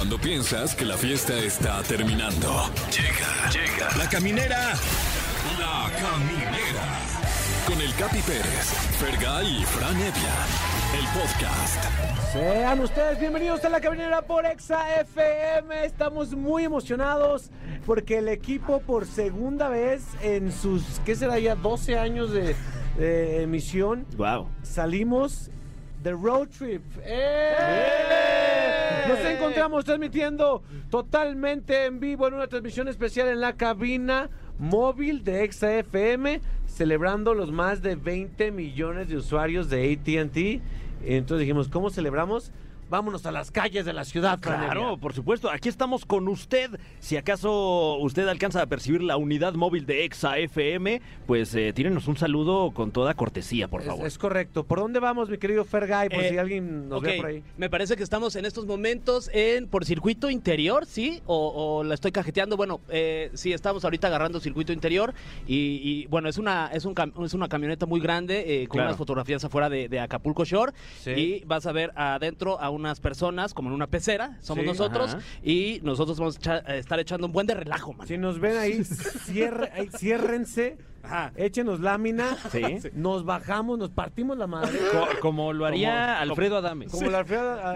Cuando piensas que la fiesta está terminando. Llega, llega. La caminera. La caminera. Con el Capi Pérez, Fergay y Fran Evia. El podcast. Sean ustedes bienvenidos a la caminera por Exa FM. Estamos muy emocionados porque el equipo por segunda vez en sus, ¿qué será ya? 12 años de, de emisión. Wow. Salimos de road trip. ¡Eh! Nos encontramos transmitiendo totalmente en vivo en una transmisión especial en la cabina móvil de Exa FM, celebrando los más de 20 millones de usuarios de ATT. Entonces dijimos, ¿cómo celebramos? Vámonos a las calles de la ciudad, Claro, por supuesto. Aquí estamos con usted. Si acaso usted alcanza a percibir la unidad móvil de Exa FM, pues eh, tírenos un saludo con toda cortesía, por favor. es correcto. ¿Por dónde vamos, mi querido Fergay? Por Eh, si alguien nos ve por ahí. Me parece que estamos en estos momentos en por circuito interior, ¿sí? O, o la estoy cajeteando. Bueno, eh, sí, estamos ahorita agarrando circuito interior. Y, y, bueno, es una, es, un cam- es una camioneta muy grande eh, con Claro. unas fotografías afuera de, de Acapulco Shore. Sí. Y vas a ver adentro a unas personas como en una pecera. Somos Sí. nosotros. Ajá. Y nosotros vamos a echa- a estar echando un buen de relajo, man. Si nos ven ahí, cierre- ahí, ciérrense, Ajá. échenos lámina, Sí. nos bajamos, nos partimos la madre. Co- como lo haría Como- Alfredo Adames. Como la.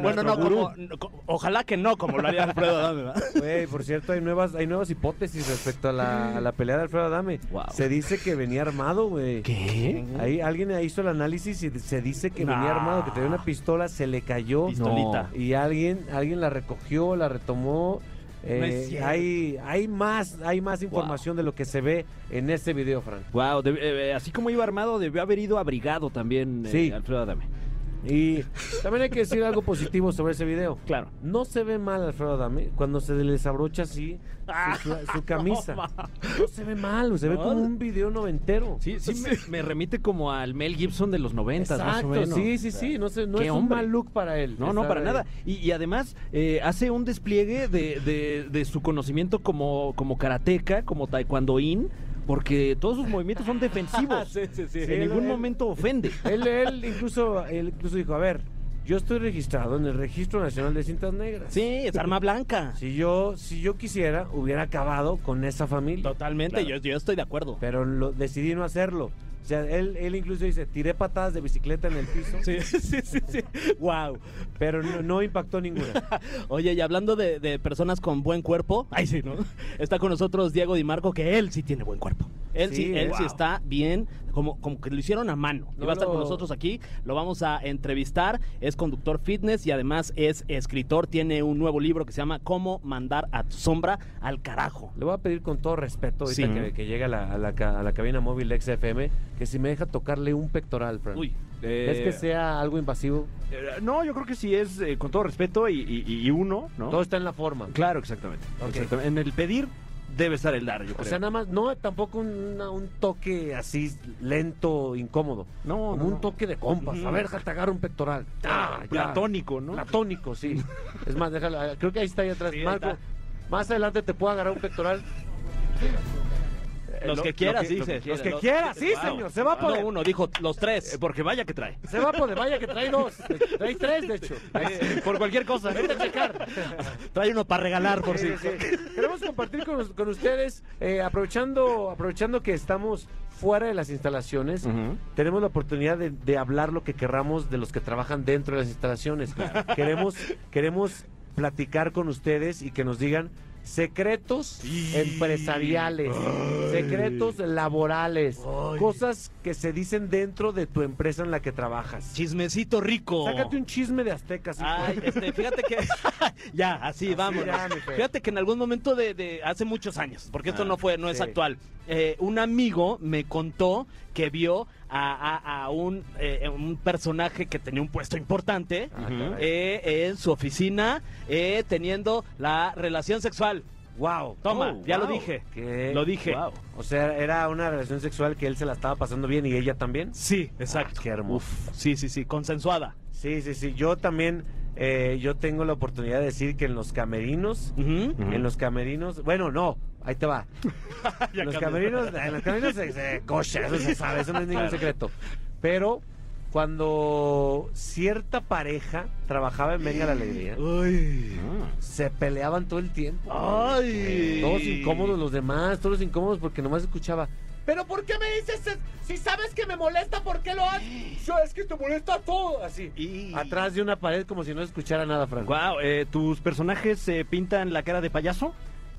Bueno, no, como, gurú. no, co- ojalá que no, como lo haría Alfredo Adame, ¿verdad? Güey, por cierto, hay nuevas, hay nuevas hipótesis respecto a la, a la pelea de Alfredo Adame. Wow. Se dice que venía armado, güey. ¿Qué? Ahí alguien hizo el análisis y se dice que venía armado, que tenía una pistola, se le cayó. Pistolita. Y alguien, alguien la recogió, la retomó. Eh, No hay, hay más, hay más información de lo que se ve en ese video, Fran. Wow, eh, así como iba armado, debió haber ido abrigado también eh, Sí. Alfredo Adame. Y también hay que decir algo positivo sobre ese video. Claro. No se ve mal Alfredo Adame cuando se le desabrocha así su, su- su camisa. No, se ve mal, se ve como un video noventero. Sí, sí, me, me remite como al Mel Gibson de los noventas, más o Exacto, menos. sí, sí, sí, no, sé, no qué es un hombre. mal look para él. No, no, para nada. Y, y además eh, hace un despliegue de, de- de su conocimiento como, como karateca, como taekwondoín, porque todos sus movimientos son defensivos. Sí, sí, sí. En ningún él- momento ofende. Él, él incluso, él incluso dijo, a ver, yo estoy registrado en el Registro Nacional de Cintas Negras. Sí, es arma blanca. Si yo, si yo quisiera, hubiera acabado con esa familia. Totalmente, Claro. yo, yo estoy de acuerdo. Pero lo, decidí no hacerlo. O sea, él, él incluso dice, tiré patadas de bicicleta en el piso, Sí, sí, sí, sí. Wow. pero no, no impactó ninguna. Oye, y hablando de, de personas con buen cuerpo, ay sí, ¿no? Está con nosotros Diego Di Marco, que él sí tiene buen cuerpo. Él sí, Sí, él wow. sí está bien, como, como que lo hicieron a mano. Y va a estar con nosotros aquí, lo vamos a entrevistar. Es conductor fitness y además es escritor. Tiene un nuevo libro que se llama Cómo mandar a tu sombra al carajo. Le voy a pedir con todo respeto ahorita Sí. que, que llegue a la, a, la, ca- a la cabina móvil de XFM que si me deja tocarle un pectoral, Fran. Uy. ¿Es que sea algo invasivo? Eh, no, yo creo que sí es eh, con todo respeto y, y- y uno, ¿no? Todo está en la forma. Claro, exactamente. En el pedir debe estar el dar, yo O creo. sea, nada más, no tampoco una- un toque así lento, incómodo. no, Como no, un no. toque de compas. A ver, déjate agarrar un pectoral. Ah, ya. platónico, ¿no? Platónico, sí. Es más, déjalo. Creo que ahí está ahí atrás. Sí, Marco, más adelante te puedo agarrar un pectoral. Los lo- que quieras, sí, que Los que quieras, sí, señor. Se va a poder. No, uno, dijo los tres. Eh, porque vaya que trae. Se va a poder. Vaya que trae dos. Trae tres, de hecho. Por cualquier cosa. ¿no? Vete a checar. Trae uno para regalar, por si. Queremos compartir con, ustedes, eh, aprovechando, aprovechando que estamos fuera de las instalaciones, tenemos la oportunidad de, de hablar lo que querramos de los que trabajan dentro de las instalaciones. Queremos, queremos platicar con ustedes y que nos digan secretos empresariales, secretos laborales, cosas que se dicen dentro de tu empresa en la que trabajas. Chismecito rico. Sácate un chisme de aztecas. Ay, este, fíjate que. ya, así, vamos. ya. Fíjate que en algún momento de, de hace muchos años, porque esto Ah, no fue, no es actual. eh, un amigo me contó que vio a, a- a un, eh, un personaje que tenía un puesto importante Ah, eh, en su oficina eh, teniendo la relación sexual. Wow. Toma, Oh, ya lo dije. ¿Qué? Lo dije. Wow. O sea, era una relación sexual que él se la estaba pasando bien y ella también. Sí, exacto. Ah, qué hermoso. Uf, sí, sí, sí, consensuada. Sí, sí, sí. Yo también, eh, yo tengo la oportunidad de decir que en los camerinos, en los camerinos, bueno, no, ahí te va. Los camerinos, en los camerinos se, se cocha, eso se sabe, eso no es ningún secreto. Pero cuando cierta pareja trabajaba en Venga la Alegría, se peleaban todo el tiempo. Ay. Todos incómodos los demás, todos incómodos porque nomás escuchaba. ¿Pero por qué me dices es- si sabes que me molesta, por qué lo haces? Yo es que te molesta todo. Así. Y- Atrás de una pared como si no escuchara nada, Franco. Wow, ¿tus personajes se pintan la cara de payaso?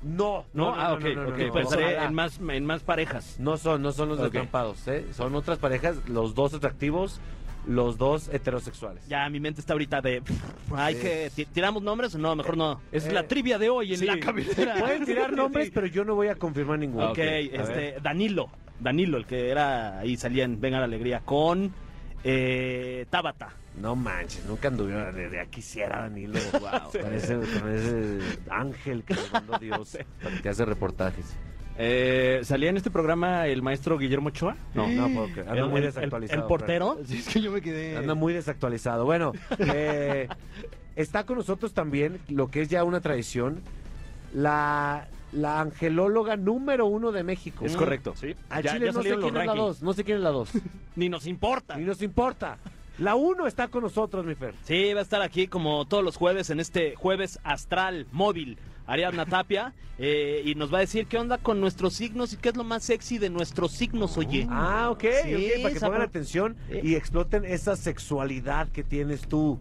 No, No, ah, ok, no, no, ok. no, Pensé ojalá. en más, en más parejas. No son, no son los Ok. descampados, ¿eh? Son otras parejas, los dos atractivos, los dos heterosexuales. Ya, mi mente está ahorita de. Hay Sí. que. ti- ¿Tiramos nombres o no? Mejor no. Es Eh, la trivia de hoy en sí. la caminera. Pueden tirar nombres, pero yo no voy a confirmar ninguno. Ok, ver. este. Danilo. Danilo, el que era. Ahí salía en Venga la Alegría. Con. Eh, Tabata. No manches, nunca anduvieron de, de aquí quisiera Danilo. Wow, con, ese, con ese ángel que nos mandó Dios para que hace reportajes. Eh, ¿Salía en este programa el maestro Guillermo Ochoa? No, no creer. Anda El- muy desactualizado. El, portero. Sí, es que yo me quedé. Anda muy desactualizado. Bueno, eh, está con nosotros también lo que es ya una tradición, la, la angelóloga número uno de México. Es correcto. Sí. Ya- Chile ya no sé quién es la dos, no sé quién es la dos. Ni nos importa. Ni nos importa. La uno está con nosotros, mi Fer. Sí, va a estar aquí como todos los jueves en este jueves astral móvil. Ariadna Tapia eh, y nos va a decir qué onda con nuestros signos y qué es lo más sexy de nuestros signos, oye. Ah, ok, Sí, ok, para que pongan atención Sí. y exploten esa sexualidad que tienes tú.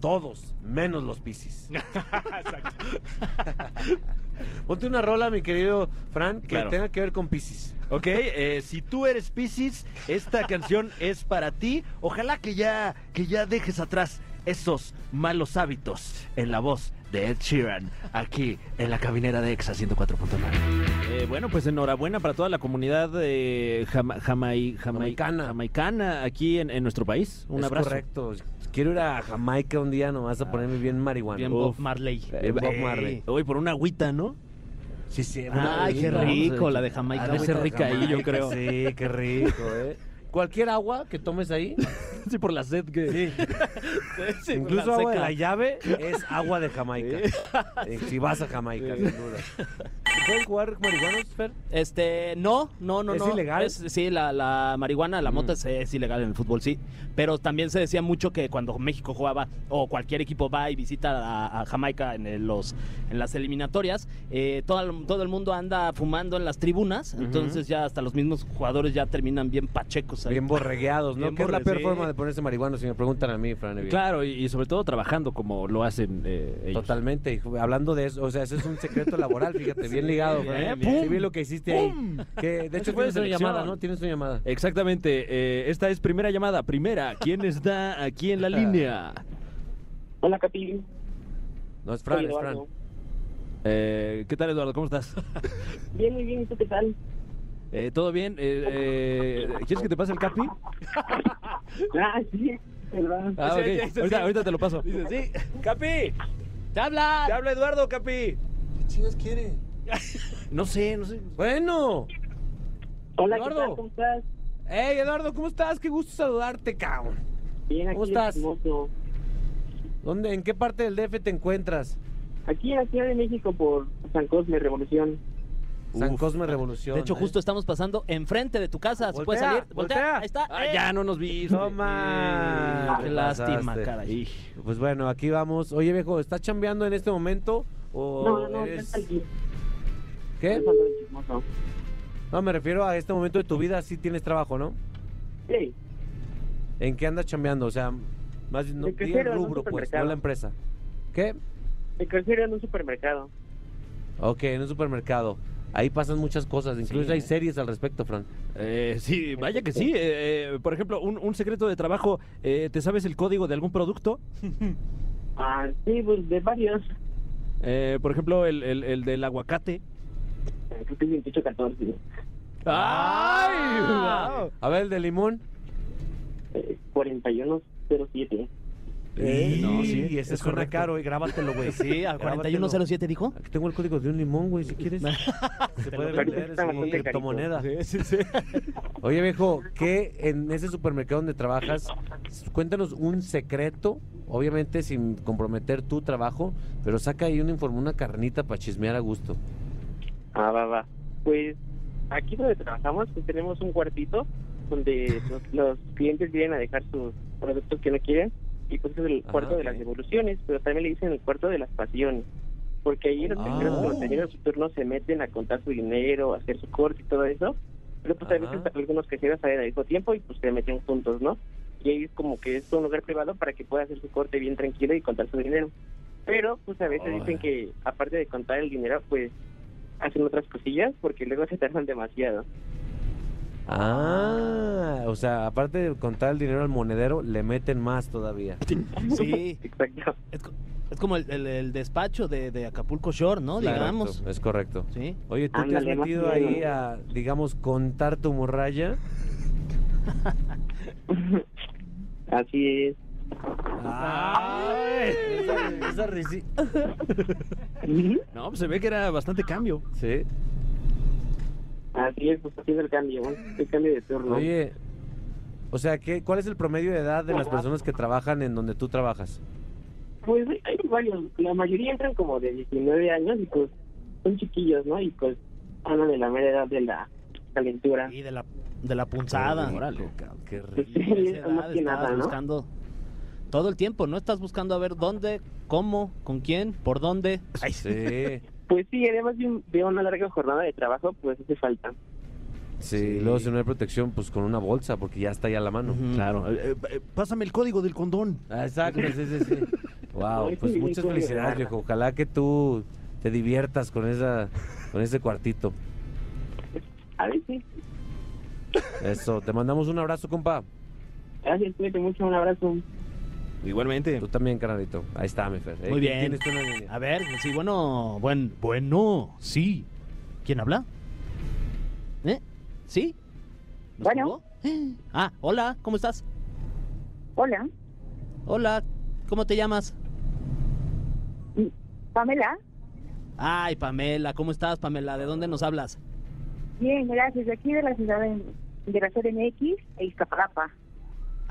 Todos, menos los piscis. Ponte una rola, mi querido Fran, que Claro. tenga que ver con piscis. Ok, eh, si tú eres Piscis, esta canción es para ti. Ojalá que ya, que ya dejes atrás esos malos hábitos en la voz de Ed Sheeran, aquí en la cabinera de Exa 104.9. Eh, bueno, pues enhorabuena para toda la comunidad eh, jama- jamai- jamai- Jamaicana. jamaicana aquí en, en nuestro país. Un es abrazo. correcto. Quiero ir a Jamaica un día nomás a ponerme bien marihuana. Bien. Bob Marley. Bien Bob Marley. Hoy por una agüita, ¿no? Sí, sí. Ay, qué rico, la de Jamaica. Ha de ser rica ahí, yo creo. Sí, qué rico, ¿eh? Cualquier agua que tomes ahí, Sí, por la sed que... sí. incluso agua de la llave, es agua de Jamaica. Eh, Si vas a Jamaica, sin duda. ¿Pueden jugar marihuanos, Fer? Este, no, no, no, ¿Es no. ilegal? Es- sí, la, la marihuana, la mota es, es ilegal en el fútbol, sí. Pero también se decía mucho que cuando México jugaba o cualquier equipo va y visita a, a Jamaica en el- los en las eliminatorias, eh, todo, todo el mundo anda fumando en las tribunas, entonces ya hasta los mismos jugadores ya terminan bien pachecos ahí. Bien borregueados, ¿no? Bien ¿Qué es la borre- peor sí. forma de ponerse marihuana? Si me preguntan a mí, Fran Evia? Claro, y, y sobre todo trabajando como lo hacen eh, ellos. Totalmente. Hablando de eso, o sea, ese es un secreto laboral, fíjate, bien ligado. Fran. bien, Sí, bien. vi lo que hiciste ahí. Que, de hecho, tienes una llamada, ¿no? Tienes una llamada. Exactamente, eh, esta es primera llamada. Primera, ¿quién está aquí en la línea? Hola, Capi. No, es Fran, Soy es Fran. Eh, ¿Qué tal, Eduardo? ¿Cómo estás? Bien, muy bien. ¿Y tú qué tal? Eh, ¿Todo bien? Eh, eh, ¿Quieres que te pase el capi? Ah, sí, ¿verdad? Ah, Sí, ok. sí, sí, ahorita, ahorita te lo paso. Dice, sí, ¡Capi! ¡te habla! ¡Te habla Eduardo, Capi! ¿Qué chingas quiere? No sé, no sé. Bueno. Hola, ¿qué Eduardo. tal? ¿Cómo estás? Hey, Eduardo, ¿cómo estás? Qué gusto saludarte, cabrón. Bien, aquí ¿Cómo estás? Hermoso. ¿Dónde, ¿En qué parte del DF te encuentras? Aquí en la Ciudad de México por San Cosme, Revolución. San Uf. Cosme Revolución. De hecho, ¿eh? justo estamos pasando enfrente de tu casa. ¿Se puede Voltea, salir? voltea. Ahí está. Ah, eh. ya no nos viste. Toma. Qué lástima, caray. Pues bueno, aquí vamos. Oye, viejo, ¿estás chambeando en este momento? ¿O No, no, no, eres- está aquí. ¿Qué? No, me refiero a este momento de tu vida, sí tienes trabajo, ¿no? Sí, ¿En qué andas chambeando? O sea, más bien, no, di el rubro, pues, no la empresa. ¿Qué? de crecer en un supermercado. Ok, en un supermercado. Ahí pasan muchas cosas, incluso Sí. hay series al respecto, Fran. Eh, sí, vaya que sí. Eh, eh, por ejemplo, un, un secreto de trabajo, eh, ¿te sabes el código de algún producto? Ah, sí, pues de varios. Eh, por ejemplo, el, el- el del aguacate. Creo que es 28, 14. ¡Ay! Ah. A ver, el de limón. Eh, 4107. Eh, no, sí, sí, ese es suena correcto. caro, y grábatelo, güey. Sí, al Grábatelo. 4107 dijo. Aquí tengo el código de un limón, güey, si quieres. Se puede vender, carito. criptomoneda. Sí, sí, sí. Oye, viejo, ¿qué en ese supermercado donde trabajas? Cuéntanos un secreto, obviamente sin comprometer tu trabajo, pero saca ahí un informe, una carnita para chismear a gusto. Ah, va, va. Pues aquí donde trabajamos, pues tenemos un cuartito donde los, los clientes vienen a dejar sus productos que no quieren. Y pues es el Ah, cuarto de las devoluciones, pero también le dicen el cuarto de las pasiones. porque ahí los Ah. su turno se meten a contar su dinero, a hacer su corte y todo eso, pero pues a veces algunos cajeros salen al mismo tiempo y pues se meten juntos, ¿no? Y ahí es como que es un lugar privado para que pueda hacer su corte bien tranquilo y contar su dinero. Pero pues a veces dicen que aparte de contar el dinero, pues hacen otras cosillas porque luego se tardan demasiado. Ah, o sea, aparte de contar el dinero al monedero, le meten más todavía. Sí, Exacto. es, co- es como el, el- el despacho de, de Acapulco Shore, ¿no? Digamos. Correcto, es correcto. Sí. Oye, ¿tú te has metido ahí a, digamos, contar tu morralla? Así es. Ay. esa, esa risi- No, pues se ve que era bastante cambio. Sí. Así es, pues así es el cambio, ¿no? el cambio de turno. Oye, o sea, ¿qué, ¿cuál es el promedio de edad de las personas que trabajan en donde tú trabajas? Pues hay varios, la mayoría entran como de 19 años y pues son chiquillos, ¿no? Y pues andan de la mera edad de la calentura. Y de la, de la punzada. Qué rico, Órale. qué rico. sí, Esa más edad que estabas nada, ¿no? buscando todo el tiempo, ¿no? Estás buscando a ver dónde, cómo, con quién, por dónde. Ay, Sí, Pues sí, además de, un- de una larga jornada de trabajo, pues hace falta. sí, Sí. luego si no hay protección, pues con una bolsa, porque ya está ya a la mano. Claro. Eh, eh, pásame el código del condón. Ah, Exacto, sí, sí, sí. Wow, pues sí, muchas felicidades, viejo. Ojalá que tú te diviertas con esa, con ese cuartito. A ver, sí. Eso, te mandamos un abrazo, compa. Gracias, cuídate mucho, un abrazo. Igualmente. Tú también, carnalito. Ahí está, mi Fer. Muy bien. A ver, sí, bueno, buen, bueno, sí. ¿Quién habla? ¿Eh? ¿Sí? ¿Nos Bueno. Ah, hola, ¿cómo estás? Hola, Hola, ¿cómo te llamas? Pamela. Ay, Pamela, ¿cómo estás, Pamela? ¿De dónde nos hablas? Bien, gracias. De aquí de la ciudad de, de la CDMX e Iztapalapa.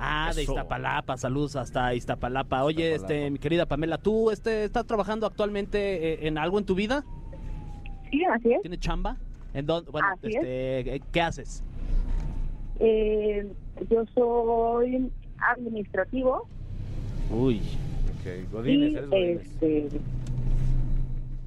Ah, de. Iztapalapa, saludos hasta Iztapalapa. Oye, Iztapalapa. este, mi querida Pamela, ¿tú este, estás trabajando actualmente eh, en algo en tu vida? Sí, así es. ¿Tienes chamba? ¿En dónde? Bueno, Así este, eh, ¿qué haces? Eh, yo soy administrativo Uy, Ok, Godínez, y eres Godínez. este,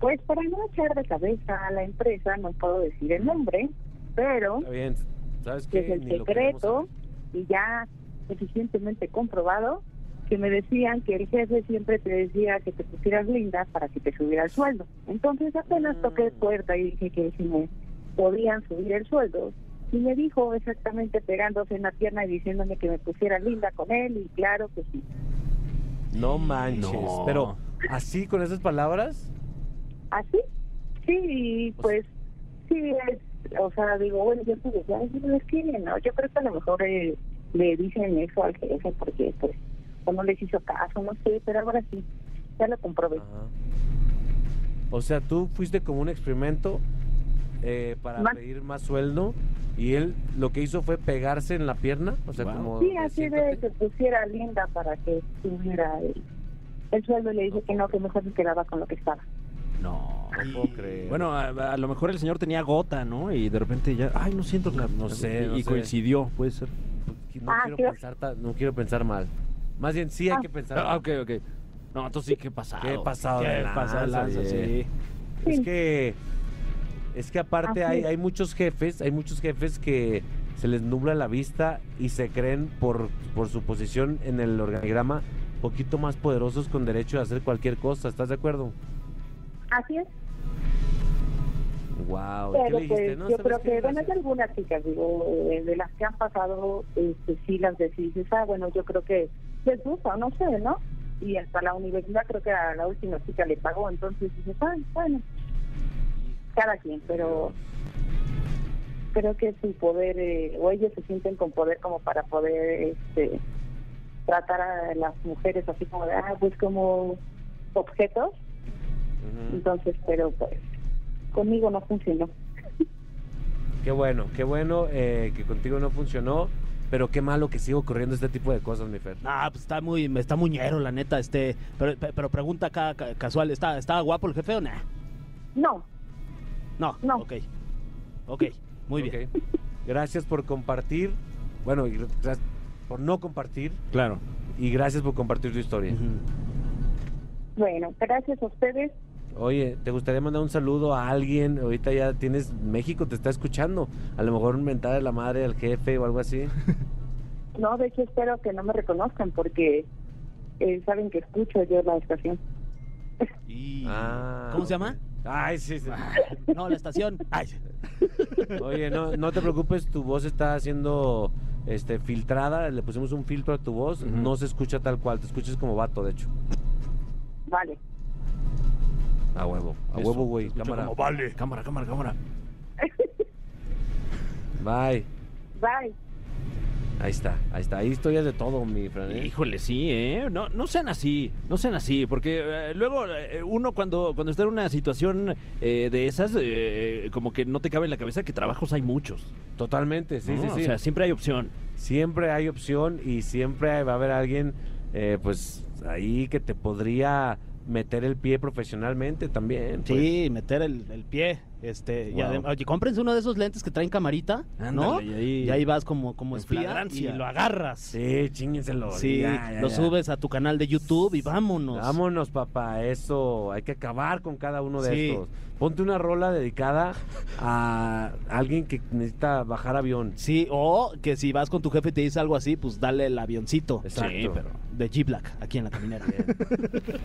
pues para no echar de cabeza a la empresa no puedo decir el nombre, pero Está bien. ¿Sabes que qué? es el Ni secreto y ya suficientemente comprobado que me decían que el jefe siempre te decía que te pusieras linda para que te subiera el sueldo. Entonces apenas toqué Mm. puerta y dije que si me podían subir el sueldo. Y me dijo exactamente pegándose en la pierna y diciéndome que me pusiera linda con él y claro que sí. No manches. No. Pero, ¿así con esas palabras? ¿Así? Sí, pues sí, es, o sea, digo, bueno, yo pues ya es que no, yo creo que a lo mejor eh, le dicen eso al jefe porque pues o no les hizo caso, no sé, pero ahora sí, ya lo comprobé. Ajá. O sea, tú fuiste como un experimento eh, para Ma- pedir más sueldo y él lo que hizo fue pegarse en la pierna. O sea, Wow. como. Sí, así de que pusiera linda para que tuviera el, el sueldo y le dije que no, que mejor se quedaba con lo que estaba. No. No puedo creer. Bueno, a, a lo mejor el señor tenía gota, ¿no? Y de repente ya, ay, no siento la... No sé, Y, no y sé. coincidió, puede ser. No, Ah, quiero pensar ta- no quiero pensar mal. Más bien, sí hay Ah. que pensar. Ah, mal. ok, ok. No, entonces sí, qué pasado. Qué pasado Qué de pasado lanza, sí. Es que es que aparte hay, hay muchos jefes, hay muchos jefes que se les nubla la vista y se creen por, por su posición en el organigrama poquito más poderosos con derecho a hacer cualquier cosa, ¿estás de acuerdo? Así es, Wow, ¿qué pero le dijiste? pues No, yo ¿sabes creo que, bueno, hay algunas chicas, digo, eh, de las que han pasado, este, sí las decides, ah, bueno, yo creo que les gusta, no sé, ¿no? Y hasta la universidad creo que a la última chica le pagó, entonces dices, ah, bueno, cada quien, pero creo que su poder, eh, o ellos se sienten con poder como para poder este, tratar a las mujeres así como de, ah, pues como objetos, entonces, pero pues conmigo no funcionó. Qué bueno, qué bueno eh, que contigo no funcionó, pero qué malo que siga ocurriendo este tipo de cosas, mi Fer. Ah, pues está muy, está muñero, la neta, este, pero, pe- pero pregunta acá ca- casual, ¿está, ¿está guapo el jefe o nah? No, No, No. ok, ok, muy bien. Gracias por compartir, bueno, y gracias por no compartir Claro. y gracias por compartir tu historia. Bueno, gracias a ustedes. Oye, ¿te gustaría mandar un saludo a alguien? Ahorita ya tienes, México te está escuchando. A lo mejor mentada de la madre al jefe o algo así. No, de hecho espero que no me reconozcan porque eh, saben que escucho yo la estación. Y- Ah, ¿Cómo se llama? Ay, sí, sí. No, la estación. Ay, Oye, no, no te preocupes, tu voz está siendo este, filtrada. Le pusimos un filtro a tu voz. No se escucha tal cual, te escuchas como vato, de hecho. Vale. A huevo, a Eso, huevo, güey. Cámara. como, vale. Cámara, cámara, cámara. Bye. Bye. Ahí está, ahí está. Hay historias de todo, mi Fran. ¿eh? Híjole, sí, ¿eh? No, no sean así, no sean así, porque eh, luego eh, uno cuando, cuando está en una situación eh, de esas, eh, como que no te cabe en la cabeza que trabajos hay muchos. Totalmente, sí, ¿no? sí, sí. O sea, siempre hay opción. siempre hay opción y siempre va a haber alguien, eh, pues, ahí que te podría meter el pie profesionalmente también. pues. Sí, meter el, el pie. Este, y Wow. adem- oye, cómprense uno de esos lentes que traen camarita, ¿no? Y ahí- y ahí vas como, como espía y lo agarras. Sí, chíngenselo. Sí, ya, ya, lo ya. subes a tu canal de YouTube y vámonos. Vámonos, papá, eso, hay que acabar con cada uno de Sí. estos. Ponte una rola dedicada a alguien que necesita bajar avión. Sí, o que si vas con tu jefe y te dice algo así, pues dale el avioncito. Exacto. Sí, pero de G-Black, aquí en la caminera.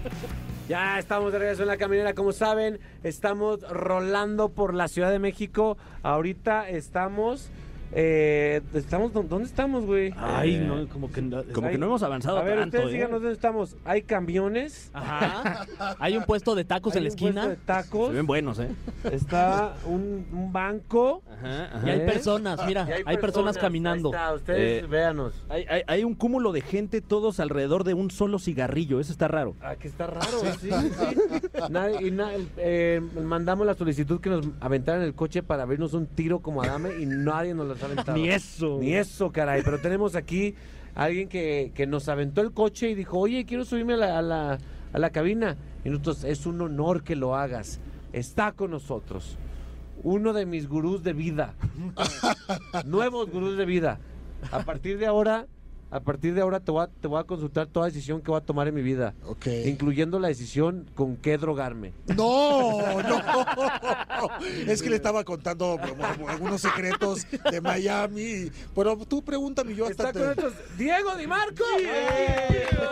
Ya estamos de regreso en la caminera, como saben, estamos rolando por la Ciudad de México. Ahorita estamos, eh, estamos, ¿dónde estamos, güey? Ay, Eh, no, como que... no- Como Ay, que no hemos avanzado A ver, tanto, ustedes ¿eh? díganos dónde estamos. Hay camiones. Ajá. Hay un puesto de tacos hay en la un puesto esquina de tacos. Se ven buenos, ¿eh? Está un, un banco. Ajá, Y hay personas, mira, y hay, personas, caminando. Ahí está, ustedes Eh, véanos. Hay, hay- hay un cúmulo de gente todos alrededor de un solo cigarrillo, eso está raro. Ah, que está raro, sí, sí. Nadie- y na- eh, mandamos la solicitud que nos aventaran el coche para abrirnos un tiro como Adame y nadie nos los ha aventado. Ni eso. Ni eso, caray. Pero tenemos aquí a alguien que, que nos aventó el coche y dijo, oye, quiero subirme a la, a la, a la cabina. Y nosotros, es un honor que lo hagas. Está con nosotros. Uno de mis gurús de vida. Nuevos gurús de vida. A partir de ahora, a partir de ahora te voy a, te voy a consultar toda decisión que voy a tomar en mi vida. Ok. Incluyendo la decisión con qué drogarme. No, no. Es que le estaba contando algunos secretos de Miami. Pero tú pregúntame, yo hasta Está te... con nosotros Diego Di Marco. Diego.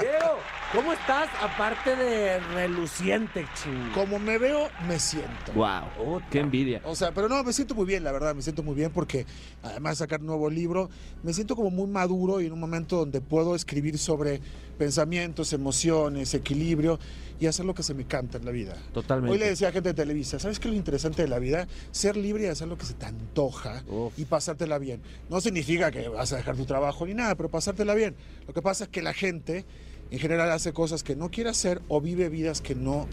Diego, ¿cómo estás? Aparte de reluciente, ching. Como me veo, me siento. Wow, qué envidia. O sea, pero no, me siento muy bien, la verdad, me siento muy bien porque además de sacar un nuevo libro, me siento como muy maduro y en un momento donde puedo escribir sobre pensamientos, emociones, equilibrio y hacer lo que se me canta en la vida. Totalmente. Hoy le decía a gente de Televisa, ¿sabes qué es lo interesante de la vida? Ser libre y hacer lo que se te antoja Uf. y pasártela bien. No significa que vas a dejar tu trabajo ni nada, pero pasártela bien. Lo que pasa es que la gente en general hace cosas que no quiere hacer o vive vidas que no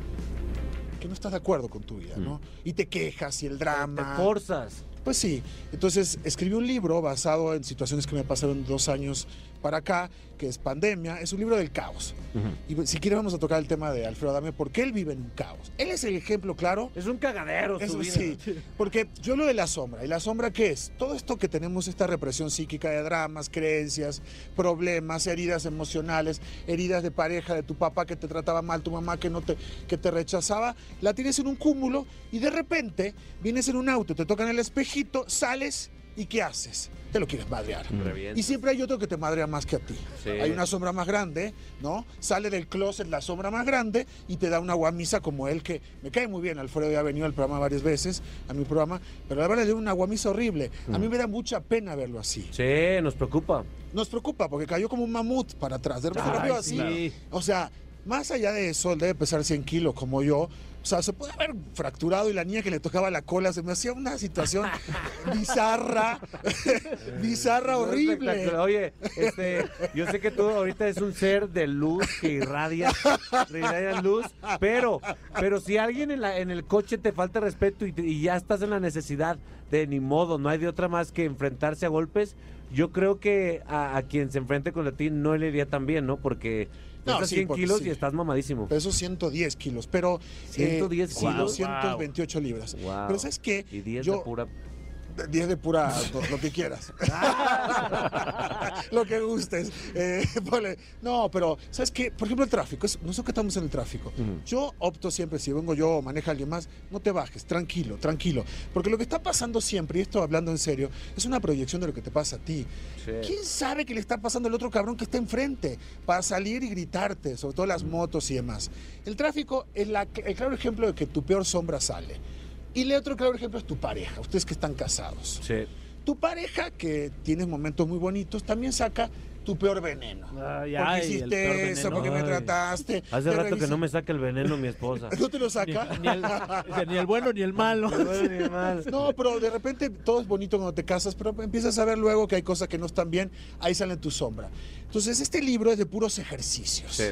que no estás de acuerdo con tu vida, ¿no? Y te quejas y el Te drama. forzas. Pues sí, entonces escribí un libro basado en situaciones que me pasaron dos años para acá, que es Pandemia, es un libro del caos. Y si quieres vamos a tocar el tema de Alfredo Adame, porque él vive en un caos. Él es el ejemplo claro. Es un cagadero su Eso vida. sí, porque yo lo de la sombra, ¿y la sombra qué es? Todo esto que tenemos, esta represión psíquica de dramas, creencias, problemas, heridas emocionales, heridas de pareja, de tu papá que te trataba mal, tu mamá que, no te, que te rechazaba, la tienes en un cúmulo y de repente vienes en un auto, te tocan el espejito, sales y ¿qué haces? Te lo quieres madrear. Revienta. Y siempre hay otro que te madrea más que a ti. Sí. Hay una sombra más grande, ¿no? Sale del closet la sombra más grande y te da una guamisa como él que me cae muy bien. Alfredo ya ha venido al programa varias veces, a mi programa, pero la verdad le dio una guamisa horrible. A mí me da mucha pena verlo así. Sí, nos preocupa. Nos preocupa porque cayó como un mamut para atrás. De repente lo así. sí. O sea, más allá de eso, él debe pesar 100 kilos como yo. O sea, se puede haber fracturado y la niña que le tocaba la cola se me hacía una situación bizarra, bizarra, horrible. Oye, este, yo sé que tú ahorita es un ser de luz que irradia, irradia luz, pero, pero si alguien en, la, en el coche te falta respeto y ya estás en la necesidad de ni modo, no hay de otra más que enfrentarse a golpes, yo creo que a, a quien se enfrente con ti no le iría tan bien, ¿no? Porque No, estás sí, 100 porque kilos sí. y estás mamadísimo. Peso 110 kilos, pero... 110 sí, kilos. 228 libras. Wow. Pero ¿sabes qué? Y 10 Yo- de pura... 10 de pura, lo, lo que quieras. lo que gustes. Eh, ponle- no, pero, ¿sabes qué? Por ejemplo, el tráfico. es- nosotros que estamos en el tráfico. Yo opto siempre, si vengo yo o maneja alguien más, no te bajes, tranquilo, tranquilo. Porque lo que está pasando siempre, y esto hablando en serio, es una proyección de lo que te pasa a ti. Sí. ¿Quién sabe qué le está pasando al otro cabrón que está enfrente? Para salir y gritarte, sobre todo las motos y demás. El tráfico es la- el claro ejemplo de que tu peor sombra sale. Y el otro claro ejemplo es tu pareja, ustedes que están casados. Sí. Tu pareja, que tienes momentos muy bonitos, también saca tu peor veneno. Ay, porque ay, el hiciste peor eso, porque me trataste. Hace rato que no me saca el veneno mi esposa. ¿No te lo saca? Ni el, dice, ni el bueno ni el malo. Ni bueno ni mal. No, pero de repente todo es bonito cuando te casas, pero empiezas a ver luego que hay cosas que no están bien, ahí sale tu sombra. Entonces, este libro es de puros ejercicios. Sí.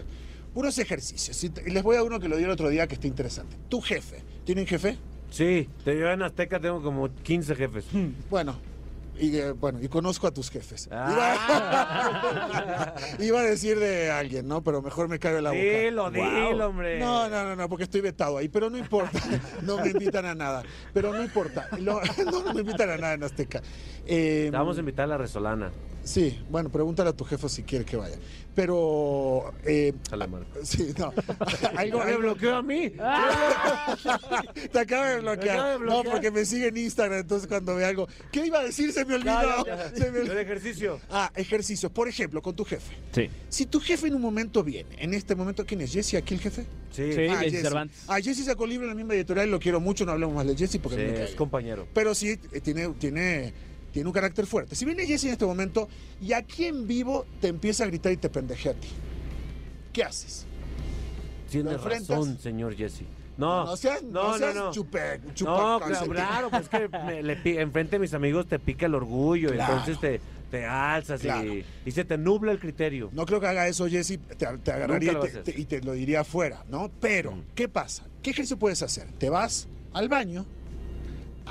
Puros ejercicios. Y les voy a uno que lo di el otro día que está interesante. Tu jefe. ¿Tienen jefe? Sí, te yo en Azteca tengo como 15 jefes. Bueno. Y, eh, bueno, y conozco a tus jefes. Ah. Iba, iba a decir de alguien, ¿no? Pero mejor me cae la boca. Dilo, dilo, Wow. hombre. No, no, no, no, porque estoy vetado ahí, pero no importa. No me invitan a nada. Pero no importa. No, no me invitan a nada en Azteca. Eh, Te vamos a invitar a la Resolana. Sí, bueno, pregúntale a tu jefe si quiere que vaya. Pero. Eh, Sale, Marco. sí, no. algo, me bloqueó a mí. Te acaba de bloquear. acaba de bloquear. No, porque me sigue en Instagram, entonces cuando ve algo. ¿Qué iba a decir? Se me olvidó. Se me El ejercicio. Ah, ejercicios. Por ejemplo, con tu jefe. Sí. Si tu jefe en un momento viene, en este momento, ¿quién es? ¿Jesse aquí el jefe? Sí, Sí. ah, Jesse Cervantes. Ah, Jesse sacó libro en la misma editorial y lo quiero mucho, no hablemos más de Jesse porque Sí, a me es compañero. Pero sí, eh, tiene, tiene, tiene un carácter fuerte. Si viene Jesse en este momento y aquí en vivo te empieza a gritar y te pendejea a ti, ¿qué haces? Tiene razón, señor Jesse. No, no seas, no, no, seas no, no. chupe- No, chupa- claro, claro, pues que me- le pi- enfrente de mis amigos te pica el orgullo, Claro. entonces te, te alzas Claro. y, y se te nubla el criterio. No creo que haga eso, Jesse, te, te agarraría te- y te lo diría afuera, ¿no? Pero, Mm. ¿qué pasa? ¿Qué ejercicio puedes hacer? Te vas al baño,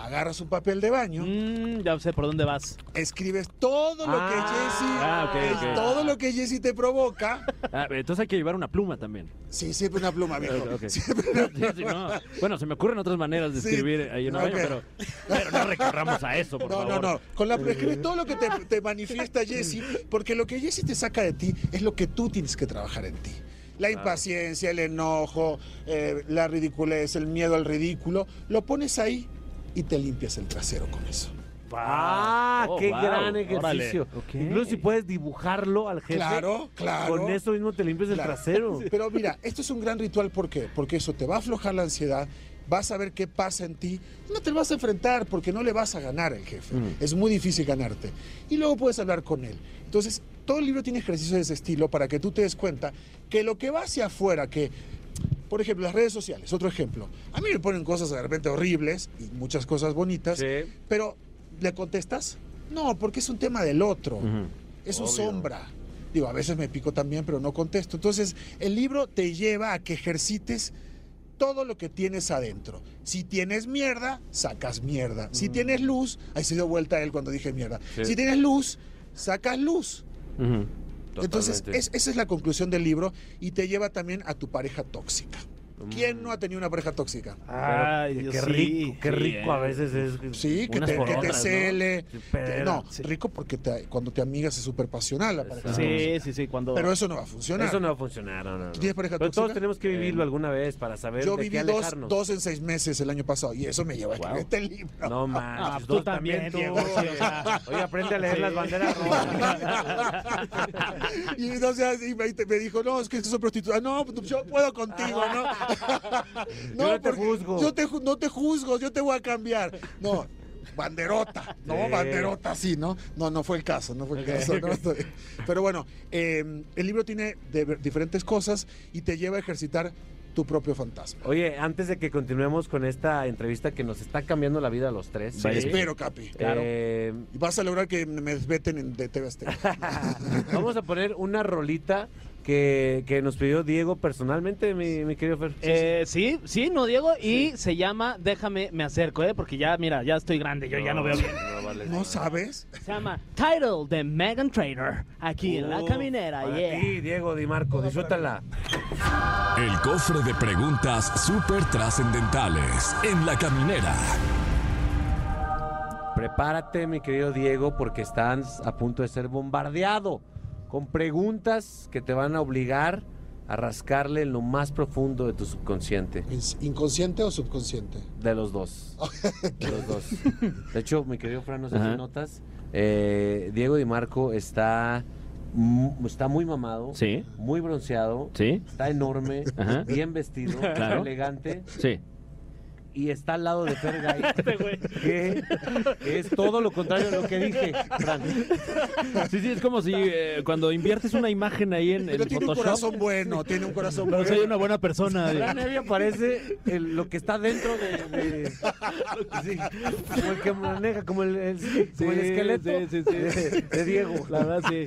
agarras un papel de baño, Mm, ya sé por dónde vas. escribes todo lo que Jesse, Ah, es ok. todo lo que Jesse te provoca. Ah, entonces hay que llevar una pluma también. Sí, siempre una pluma, viejo. Ok, ok. Siempre una Sí, sí, no. Bueno, se me ocurren otras maneras de Sí. escribir ahí en el baño, pero, pero no recorramos a eso, por No, favor. no, no. Con la escribes todo lo que te, te manifiesta Jesse, porque lo que Jesse te saca de ti es lo que tú tienes que trabajar en ti. La impaciencia, el enojo, eh, la ridiculez, el miedo al ridículo, lo pones ahí y te limpias el trasero con eso. Ah, Oh, qué wow. gran ejercicio. Incluso si puedes dibujarlo al jefe. Claro, claro. Con eso mismo te limpias el trasero. Pero mira, esto es un gran ritual, ¿por qué? Porque eso te va a aflojar la ansiedad, vas a ver qué pasa en ti, y no te lo vas a enfrentar porque no le vas a ganar al jefe. Es muy difícil ganarte. Y luego puedes hablar con él. Entonces, todo el libro tiene ejercicios de ese estilo para que tú te des cuenta que lo que va hacia afuera, que por ejemplo, las redes sociales, otro ejemplo. A mí me ponen cosas de repente horribles y muchas cosas bonitas, Sí. pero ¿le contestas? No, porque es un tema del otro. Es su Obvio. sombra. Digo, a veces me pico también, pero no contesto. Entonces, el libro te lleva a que ejercites todo lo que tienes adentro. Si tienes mierda, sacas mierda. Si tienes luz, ahí se dio vuelta él cuando dije mierda. Sí. Si tienes luz, sacas luz. Entonces, Totalmente. es- esa es la conclusión del libro y te lleva también a tu pareja tóxica. ¿Quién no ha tenido una pareja tóxica? Ay, qué sí, rico, qué sí, rico a eh. veces es. Sí, que te, que te ¿no? cele. No, sí. rico porque te- cuando te amigas es súper pasional la pareja tóxica. Sí, sí, sí, cuando... Pero eso no va a funcionar. Eso no va a funcionar, no, no, no. ¿Tú tienes pareja Pero todos tóxica? tenemos que vivirlo alguna vez para saber Yo de viví qué dos, dos en seis meses el año pasado y eso me llevó a escribir este libro. No manches, Ah, tú también, tú. Oye, aprende a leer Sí. las banderas rojas. y entonces y me, me dijo, no, es que soy prostituta. No, pues, yo puedo contigo, ¿no? Yo no te juzgo. Yo te, no te juzgo, yo te voy a cambiar. No, banderota. No, Sí. banderota sí, ¿no? No, no fue el caso, no fue el caso. Pero bueno, eh, el libro tiene de- diferentes cosas y te lleva a ejercitar tu propio fantasma. Oye, antes de que continuemos con esta entrevista que nos está cambiando la vida a los tres. Sí. Espero, Capi. Claro. eh, vas a lograr que me desveten en- de TV Azteca. vamos a poner una rolita que, que nos pidió Diego personalmente, mi, mi querido Fer. Eh, sí, sí, no, Diego, y se llama Déjame me acerco, ¿eh? Porque ya, mira, ya estoy grande, yo ya no veo bien. No, vale. ¿No sabes? Se llama Title de Megan Trainor, aquí en la Uh, caminera, para yeah. ti, Diego Di Marco, disfrútala. El cofre de preguntas súper trascendentales en la caminera. Prepárate, mi querido Diego, porque estás a punto de ser bombardeado con preguntas que te van a obligar a rascarle en lo más profundo de tu subconsciente. ¿Es ¿Inconsciente o subconsciente? De los dos. De los dos. De hecho, mi querido Fran, no sé si notas, eh, Diego Di Marco está, está muy mamado, Sí, muy bronceado, sí, está enorme, Ajá. bien vestido, Claro. elegante, sí. Y está al lado de Fergay, que es todo lo contrario de lo que dije, Fran. Sí, sí, es como si eh, cuando inviertes una imagen ahí en, Pero en tiene un corazón bueno, tiene un corazón Pero bueno. soy una buena persona. Fran Evia parece el- lo que está dentro de... de- sí, como el que maneja, como el, el- sí, como el Sí, esqueleto sí, sí, sí. De, de Diego. La verdad, sí.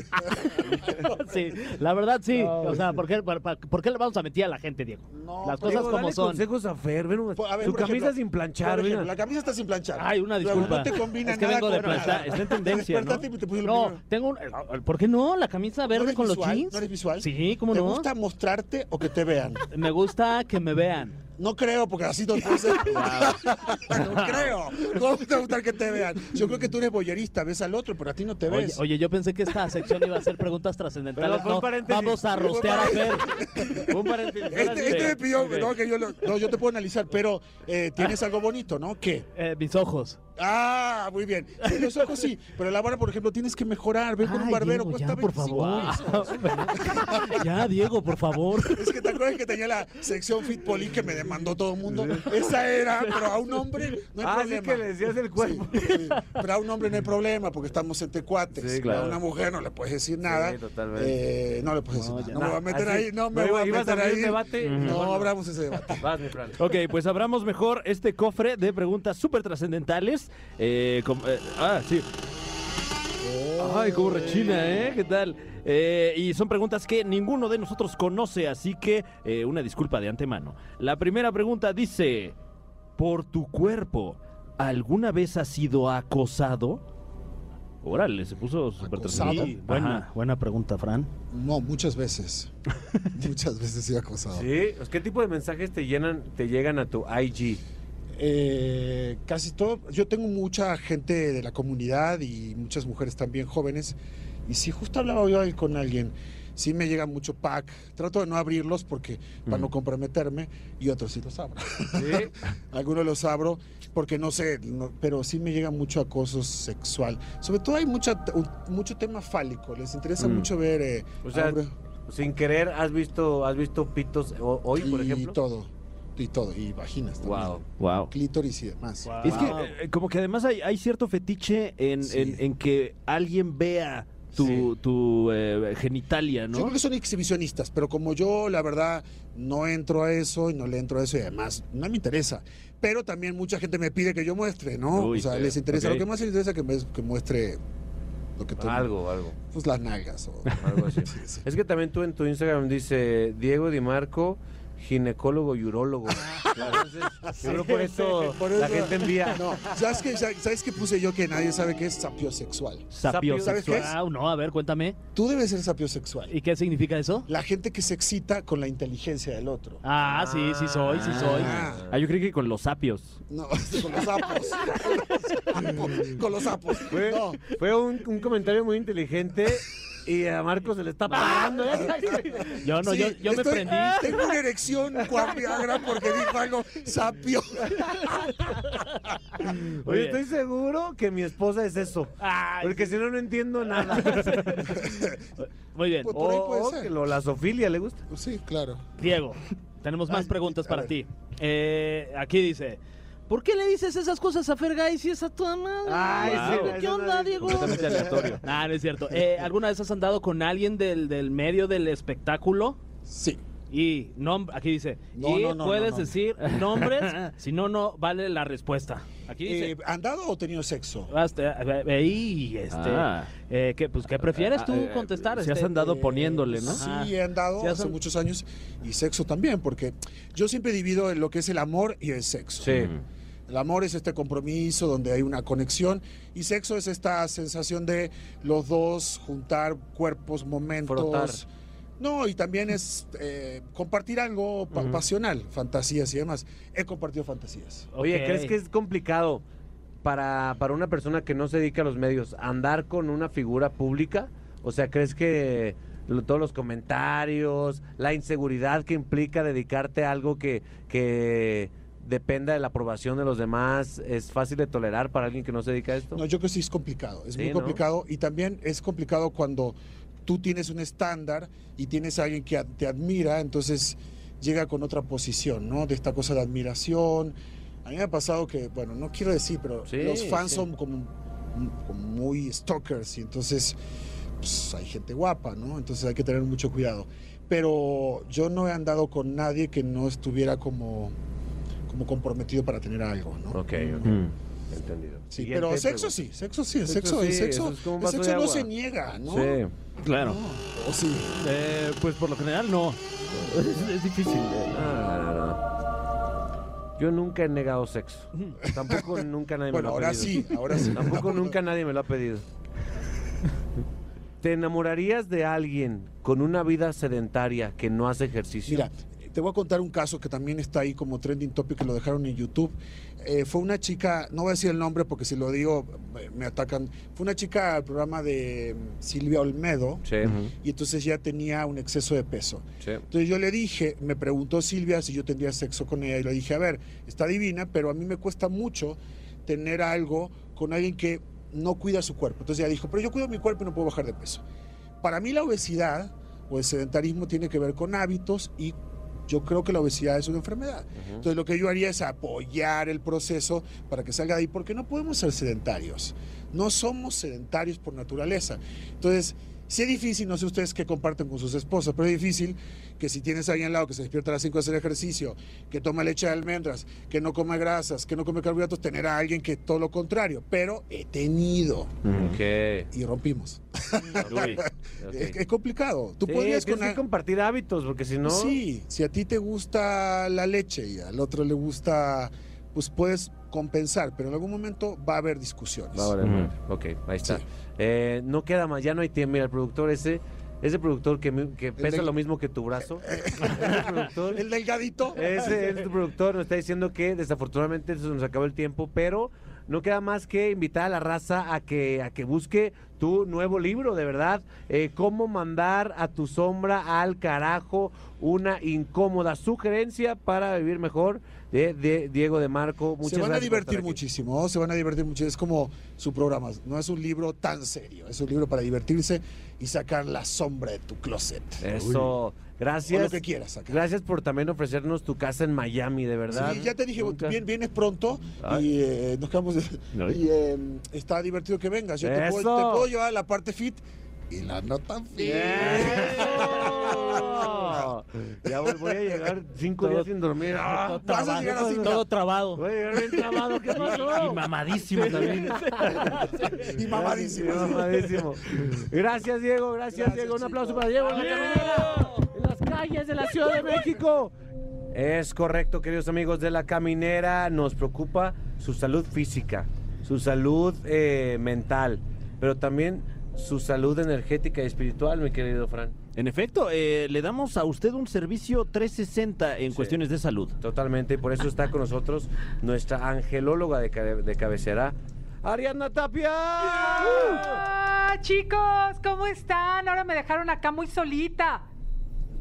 Sí, la verdad, sí. o sea, ¿por qué, por, por qué le vamos a mentir a la gente, Diego? No, Las pero cosas Diego, como dale son. consejos a Fer, ven un- A ver, por camisa sin planchar, Por ejemplo, mira. la camisa está sin planchar. Ay, una Luego, disculpa. No te combina Es que nada vengo con de planchar. nada. Está en tendencia, ¿no? Te puse lo No, tengo un... ¿Por qué no? La camisa ¿No verde eres con los visual? jeans. ¿No eres visual? Sí, ¿cómo ¿Te no? gusta mostrarte o que te vean? Me gusta que me vean. No creo, porque así no puede ser. no creo. ¿Cómo te gusta que te vean? Yo creo que tú eres boyerista, ves al otro, pero a ti no te ves. oye, yo pensé que esta sección iba a ser preguntas trascendentales. No, paréntesis. vamos a rostear a Fer. Un paréntesis. Este, este me pidió, no, que yo, lo- no, yo te puedo analizar, pero eh, tienes algo bonito, ¿no? ¿Qué? Eh, mis ojos. Ah, muy bien. Sí, los ojos sí, pero la barba, por ejemplo, tienes que mejorar. Ve con un barbero, Diego, cuesta ya, por 25 favor. pesos. ya, Diego, por favor. Es que te acuerdas que tenía la sección Fit Poli que me demandó todo el mundo. Esa era, pero a un hombre no hay Ah, sí problema. que le decías el cuerpo. Sí, sí. Pero a un hombre no hay problema porque estamos entre cuates. Sí, claro. A una mujer no le puedes decir nada. Sí, totalmente. Eh, no le puedes No, decir ya nada. No me voy a meter Así, ahí. No me no, voy a a meter abrir ahí. debate. No no. abramos ese debate. Vas, mi. Ok, pues abramos mejor este cofre de preguntas súper trascendentales. Eh, eh, ah, sí. Ay, cómo rechina, ¿eh? ¿Qué tal? Eh, y son preguntas que ninguno de nosotros conoce, así que eh, una disculpa de antemano. La primera pregunta dice, por tu cuerpo, ¿alguna vez has sido acosado? Órale, se puso súper ¿Acosado? Sí, buena, buena pregunta, Fran. No, muchas veces. muchas veces he sido acosado. Sí, pues, ¿qué tipo de mensajes te llenan, te llegan a tu IG? Eh, casi todo. Yo tengo mucha gente de la comunidad y muchas mujeres también jóvenes. Y si justo hablaba yo ahí con alguien, sí me llega mucho pack. Trato de no abrirlos porque para no comprometerme y otros sí los abro. Sí. Algunos los abro porque no sé, no- pero sí me llega mucho acoso sexual. Sobre todo hay mucha, mucho tema fálico. Les interesa Mm. mucho ver. eh, O sea, Sin querer, ¿has visto, has visto pitos ho- hoy, por y ejemplo? todo. Y todo. Y vaginas también. Wow. Wow. Clítoris y demás. Wow. Es que eh, como que además hay, hay cierto fetiche en, Sí. en- en que alguien vea tu, Sí. tu eh, genitalia, Yo ¿no? creo que son exhibicionistas, pero como yo, la verdad, no entro a eso y no le entro a eso y además no me interesa. Pero también mucha gente me pide que yo muestre, ¿no? Uy, o sea, sí, les interesa. Lo que más les interesa que, me- que muestre que tú. Algo, algo. Pues las nalgas o Algo así. Sí, sí. Es que también tú en tu Instagram dice Diego Di Marco, ginecólogo y urólogo. Entonces, yo creo por eso, Por la eso- gente envía. No, ¿sabes qué, ¿sabes qué puse yo que nadie sabe qué es sapiosexual? Sapio. ¿Sabes qué es? Ah, no, a ver, cuéntame. Tú debes ser sapiosexual. ¿Y qué significa eso? La gente que se excita con la inteligencia del otro. Ah, sí, sí soy, sí soy. Ah. Ah, yo creí que con los sapios. No, con los sapos. con los sapos. Fue, No, fue un, un comentario muy inteligente y a Marco se le está parando. Yo no, Sí, yo, yo me prendí. Tengo una erección con Viagra porque dijo algo sapio. Oye, estoy seguro que mi esposa es eso. Ay, Porque si no, no entiendo nada. Muy bien. Pues por ahí O, puede o ser. que lo- la sofilia le gusta. Sí, claro. Diego, tenemos más Ay, preguntas para ti. Eh, aquí dice, ¿por qué le dices esas cosas a Fergay si es a tu madre? Ay, Wow, ¿Qué onda, Diego? Completamente aleatorio. Nah, no es cierto. Eh, ¿Alguna vez has andado con alguien del, del medio del espectáculo? Sí. Y nom- aquí dice, No, y no, no, puedes no, no. decir nombres, si no, no vale la respuesta. Aquí dice, Eh, ¿Andado o tenido sexo? hasta- eh, eh, y, este, Ah. eh, ¿qué, pues, ¿qué prefieres tú Ah, eh, contestar? Si has este? andado poniéndole, ¿no? Sí, he andado hace muchos años y sexo también, porque yo siempre divido en lo que es el amor y el sexo. Sí. El amor es este compromiso donde hay una conexión y sexo es esta sensación de los dos juntar cuerpos, momentos. Frotar. No, y también es eh, compartir algo pa- pasional, fantasías y demás. He compartido fantasías. Oye. ¿crees que es complicado para, para una persona que no se dedica a los medios, andar con una figura pública? O sea, ¿crees que lo- todos los comentarios, la inseguridad que implica dedicarte a algo que, que dependa de la aprobación de los demás, es fácil de tolerar para alguien que no se dedica a esto? No, yo creo que sí es complicado, es Sí, muy ¿no? complicado y también es complicado cuando tú tienes un estándar y tienes a alguien que te admira, entonces llega con otra posición, ¿no? De esta cosa de admiración. A mí me ha pasado que, bueno, no quiero decir, pero Sí, los fans sí. son como, como muy stalkers y entonces pues, hay gente guapa, ¿no? Entonces hay que tener mucho cuidado. Pero yo no he andado con nadie que no estuviera como, como comprometido para tener algo, ¿no? Ok, ok. Mm. Entendido. Sí, Siguiente pero sexo pregunta. sí, sexo sí, el Sexo sexo, el sexo, el sexo no se niega, ¿no? Sí. Claro. No, o sí. Eh, pues por lo general no. Es, es difícil. No, no, no. Yo nunca he negado sexo. Tampoco nunca nadie Bueno, me lo ha ahora pedido. sí, ahora sí. Tampoco nunca nadie me lo ha pedido. ¿Te enamorarías de alguien con una vida sedentaria que no hace ejercicio? Mira, te voy a contar un caso que también está ahí como trending topic que lo dejaron en YouTube. Eh, fue una chica, no voy a decir el nombre porque si lo digo me- atacan. Fue una chica al programa de mm, Silvia Olmedo Sí, y entonces ya tenía un exceso de peso. sí. Entonces yo le dije, me preguntó Silvia si yo tendría sexo con ella y le dije, a ver, está divina, pero a mí me cuesta mucho tener algo con alguien que no cuida su cuerpo. Entonces ella dijo, pero yo cuido mi cuerpo y no puedo bajar de peso. Para mí la obesidad o el sedentarismo tiene que ver con hábitos y yo creo que la obesidad es una enfermedad. Entonces lo que yo haría es apoyar el proceso para que salga de ahí, porque no podemos ser sedentarios. No somos sedentarios por naturaleza. Entonces, sí es difícil, no sé ustedes qué comparten con sus esposas, pero es difícil que si tienes a alguien al lado que se despierta a las 5 a hacer ejercicio, que toma leche de almendras, que no come grasas, que no come carbohidratos, tener a alguien que todo lo contrario. Pero he tenido Ok. y rompimos. Uy. Es, es complicado. Tú Sí, podrías tienes con que compartir hábitos, porque si no... Sí, si a ti te gusta la leche y al otro le gusta, pues puedes compensar, pero en algún momento va a haber discusiones. Va a Ujú. madre. Ok, ahí está. Sí. Eh, no queda más, ya no hay tiempo. Mira, el productor ese, ese productor que, me- que pesa del- lo mismo que tu brazo. ese productor, El delgadito. ese es tu productor, nos está diciendo que desafortunadamente se nos acabó el tiempo, pero no queda más que invitar a la raza a que, a que busque tu nuevo libro, de verdad. Eh, cómo mandar a tu sombra al carajo, una incómoda sugerencia para vivir mejor de, de Diego de Marco. Muchas se van a divertir muchísimo, se van a divertir mucho. Es como su programa, no es un libro tan serio, es un libro para divertirse y sacar la sombra de tu closet. Eso, gracias. lo que quieras sacar. Gracias por también ofrecernos tu casa en Miami, de verdad. Sí, ya te dije, bien, vienes pronto Ay. y eh, nos quedamos. No. y eh, está divertido que vengas. Yo te puedo, te puedo a la parte fit y la no tan fit. ¡Eso! Ya voy, voy a llegar cinco Todo- días sin dormir. ¡Ah! Vas a llegar así, Todo trabado. Voy a llegar bien trabado. ¿Qué pasó? Y mamadísimo también. y mamadísimo. Gracias, Diego. Gracias, Gracias, Diego. Un aplauso para Diego en la caminera, en las calles de la Ciudad de México. Es correcto, queridos amigos de la caminera. Nos preocupa su salud física, su salud eh, mental, pero también su salud energética y espiritual, mi querido Fran. En efecto, eh, le damos a usted un servicio 360 en Sí. cuestiones de salud. Totalmente, y por eso está con nosotros nuestra angelóloga de, cabe- de cabecera, Ariadna Tapia. ¡Ah, chicos! ¿Cómo están? Ahora me dejaron acá muy solita.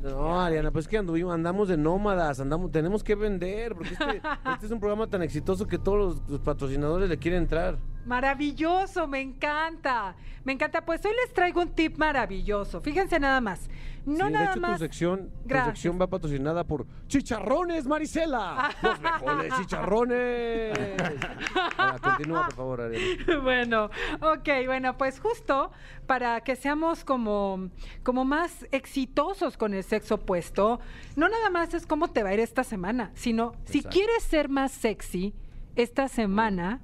No, Ariana, pues es que anduvimos, andamos de nómadas, andamos, tenemos que vender, porque este, este es un programa tan exitoso que todos los, los patrocinadores le quieren entrar. Maravilloso, me encanta. Me encanta. Pues hoy les traigo un tip maravilloso. Fíjense nada más. No Sí, nada de hecho, más. tu sección, tu sección va patrocinada por Chicharrones Marisela. Los mejores chicharrones. Ah, continúa, por favor, Ariana. bueno, ok, bueno, pues justo para que seamos como, como más exitosos con el sexo opuesto, no nada más es cómo te va a ir esta semana, sino si quieres ser más sexy esta semana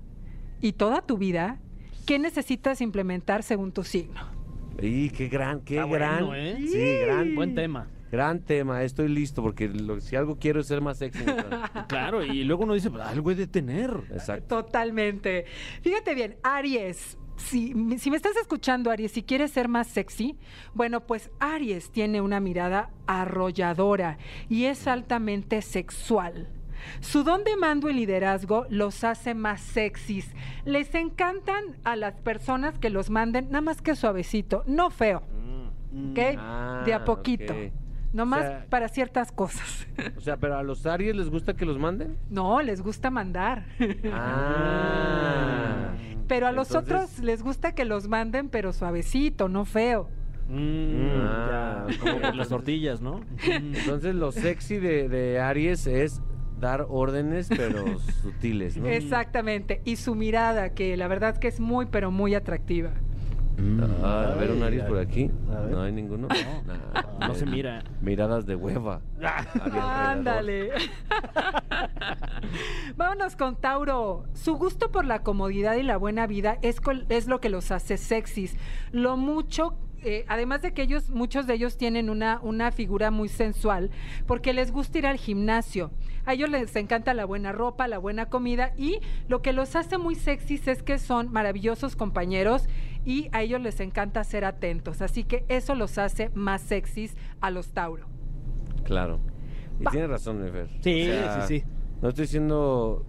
y toda tu vida, ¿qué necesitas implementar según tu signo? Y qué gran, qué Está gran. bueno, ¿eh? Sí, gran, Buen tema. gran tema. Estoy listo porque lo- si algo quiero es ser más sexy. mi Fran. Claro, y luego uno dice, pues algo he de tener. Exacto. Totalmente. Fíjate bien, Aries. Si, si me estás escuchando, Aries, si quieres ser más sexy, bueno, pues Aries tiene una mirada arrolladora y es altamente sexual. Su don de mando y liderazgo los hace más sexys. Les encantan a las personas que los manden nada más que suavecito, no feo, ¿ok? Ah, de a poquito. ok. Nomás O sea- para ciertas cosas. O sea, pero a los Aries les gusta que los manden. No, les gusta mandar. Ah. Pero a los Entonces- otros les gusta que los manden, pero suavecito, no feo. Mm, Ah, ya, como por las tortillas, ¿no? Entonces lo sexy de, de Aries es dar órdenes, pero sutiles, ¿no? Exactamente. Y su mirada, que la verdad que es muy, pero muy atractiva. Ah, a ver, un Aries Ay, por aquí. No hay ninguno. Nah, No se mira. Miradas de hueva. A mi alrededor. Ándale. Vámonos con Tauro. Su gusto por la comodidad y la buena vida es, col- es lo que los hace sexys. Lo mucho eh, además de que ellos, muchos de ellos tienen una, una figura muy sensual, porque les gusta ir al gimnasio. A ellos les encanta la buena ropa, la buena comida, y lo que los hace muy sexys es que son maravillosos compañeros y a ellos les encanta ser atentos. Así que eso los hace más sexys a los Tauro. Claro. Y tiene razón, Nefer. Sí, O sea, sí, sí. No estoy diciendo.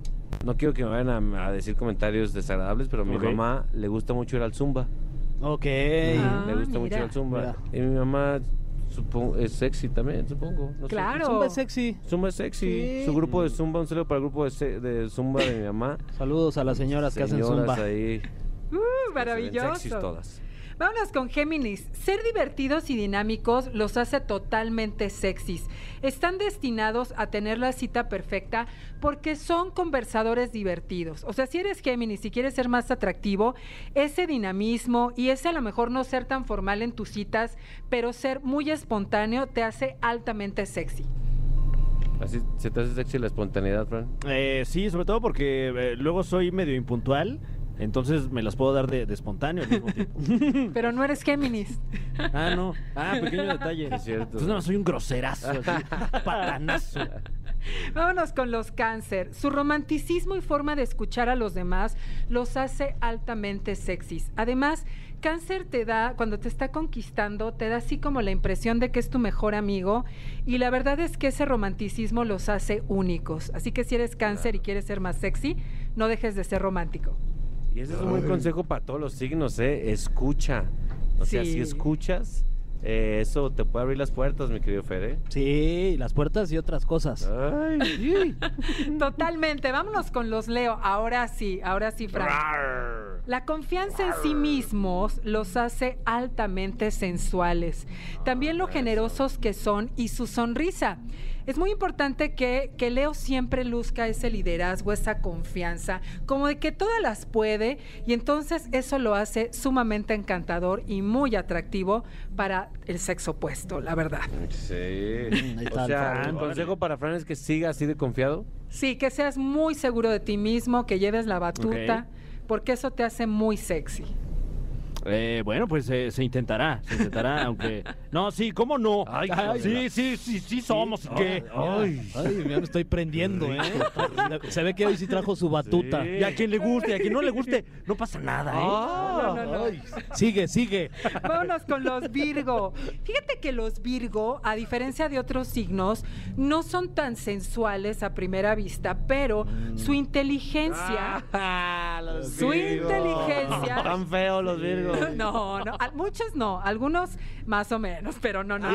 No quiero que me vayan a, a decir comentarios desagradables, pero a mi mamá le gusta mucho ir al Zumba. Ok. Ah, le gusta mucho mira. ir al Zumba. Mira. Y mi mamá supongo, es sexy también, supongo. no sé. Claro. Zumba es sexy. Zumba es sexy. Sí. Su grupo de Zumba, un saludo para el grupo de, se- de Zumba de mi mamá. Saludos a las señoras, que hacen Señoras zumba. ahí. Uh, maravilloso. sexys todas. Vámonos con Géminis. Ser divertidos y dinámicos los hace totalmente sexys. Están destinados a tener la cita perfecta porque son conversadores divertidos. O sea, si eres Géminis y quieres ser más atractivo, ese dinamismo y ese a lo mejor no ser tan formal en tus citas, pero ser muy espontáneo te hace altamente sexy. Así se te hace sexy la espontaneidad, Fran. Eh, sí, sobre todo porque eh, luego soy medio impuntual, entonces me las puedo dar de, de espontáneo al mismo tiempo. Pero no eres Géminis. Ah, no. Ah, pequeño detalle. Es cierto. Entonces no, soy un groserazo, así, patanazo. Vámonos con los cáncer. Su romanticismo y forma de escuchar a los demás los hace altamente sexys. Además, cáncer te da, cuando te está conquistando, te da así como la impresión de que es tu mejor amigo y la verdad es que ese romanticismo los hace únicos. Así que si eres cáncer y quieres ser más sexy, no dejes de ser romántico. Y ese es un buen consejo para todos los signos, ¿eh? Escucha. O sea, Sí. si escuchas, eh, eso te puede abrir las puertas, mi querido Fede. Sí, las puertas y otras cosas. Ay, sí. Totalmente. Vámonos con los Leo. Ahora sí, ahora sí, Frank. La confianza en sí mismos los hace altamente sensuales. También lo generosos que son y su sonrisa. Es muy importante que, que Leo siempre luzca ese liderazgo, esa confianza, como de que todas las puede y entonces eso lo hace sumamente encantador y muy atractivo para el sexo opuesto, la verdad. Sí. Está O sea, el consejo para Fran es que siga así de confiado. Sí, que seas muy seguro de ti mismo, que lleves la batuta, porque eso te hace muy sexy. Eh, bueno, pues eh, se intentará, se intentará, aunque... No, sí, ¿cómo no? Ay, Ay, sí, sí, sí, sí somos, ¿y qué? Ay, ay, ya me estoy prendiendo, ¿eh? Se ve que hoy sí trajo su batuta. Sí. Y a quien le guste, y a quien no le guste, no pasa nada, ¿eh? No, no, no. Ay, Sigue, sigue. Vámonos con los Virgo. Fíjate que los Virgo, a diferencia de otros signos, no son tan sensuales a primera vista, pero su inteligencia. Su inteligencia. Tan feos los Virgos. No, no, a- muchos no, algunos más o menos, pero no, no.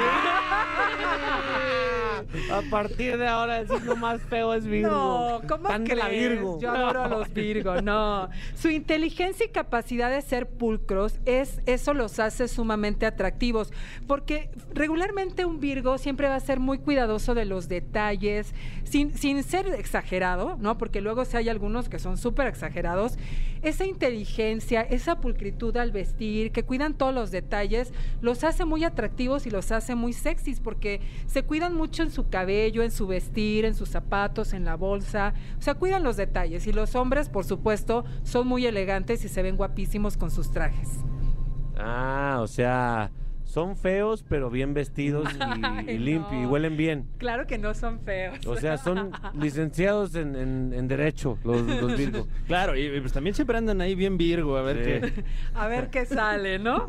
A partir de ahora el signo más feo es Virgo. No, ¿cómo de la? Virgo. Yo adoro a los Virgo, no. Su inteligencia y capacidad de ser pulcros, es, eso los hace sumamente atractivos, porque regularmente un Virgo siempre va a ser muy cuidadoso de los detalles, sin, sin ser exagerado, ¿no? Porque luego si hay algunos que son súper exagerados, esa inteligencia, esa pulcritud al vestir, que cuidan todos los detalles, los hace muy atractivos y los hace muy sexys, porque se cuidan mucho en su cabello, en su vestir, en sus zapatos, en la bolsa, o sea, cuidan los detalles. Y los hombres, por supuesto, son muy elegantes y se ven guapísimos con sus trajes. Ah, o sea, Son feos, pero bien vestidos y, Ay, y limpios y huelen bien. Claro que no son feos. O sea, son licenciados en, en- en Derecho, los, los Virgo. Claro, y, y pues también siempre andan ahí bien Virgo, a ver Sí. qué. A ver qué sale, ¿no?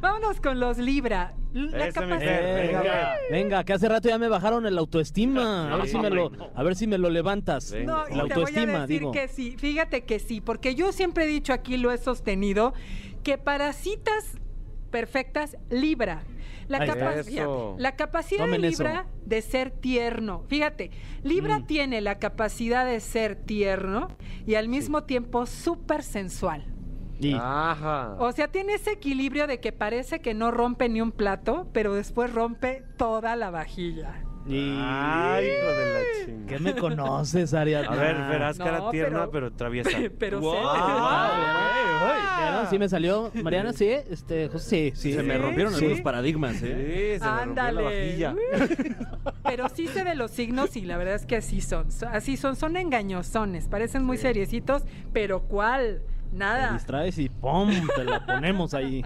Vámonos con los Libra. La Ese, capacidad- venga, Venga, que hace rato ya me bajaron el autoestima. A ver si me lo, a ver si me lo levantas. Venga. No, y La te voy a autoestima, decir digo. que sí. Fíjate que sí, porque yo siempre he dicho aquí, lo he sostenido, que para citas perfectas, Libra. La, capa- fíjate, la capacidad Tomen de eso. Libra de ser tierno. Fíjate, Libra Mm. tiene la capacidad de ser tierno y al mismo tiempo súper sensual. Ajá. O sea, tiene ese equilibrio de que parece que no rompe ni un plato, pero después rompe toda la vajilla. Y- Ay, hijo de la ¿Qué chingada. me conoces, Ariadna? A ver, verás No, cara tierna, pero- pero, traviesa. pero Wow. Ah, ¿Vieron? Sí me salió. Mariana, sí, este, José, sí, sí. se me rompieron sí. algunos paradigmas, ¿eh? Sí, se me rompió la Ándale. vajilla. Pero sí sé de los signos y la verdad es que así son. So- Así son, son engañosones. Parecen muy seriecitos, pero ¿cuál? Te Nada. distraes y ¡pum! Te la ponemos ahí.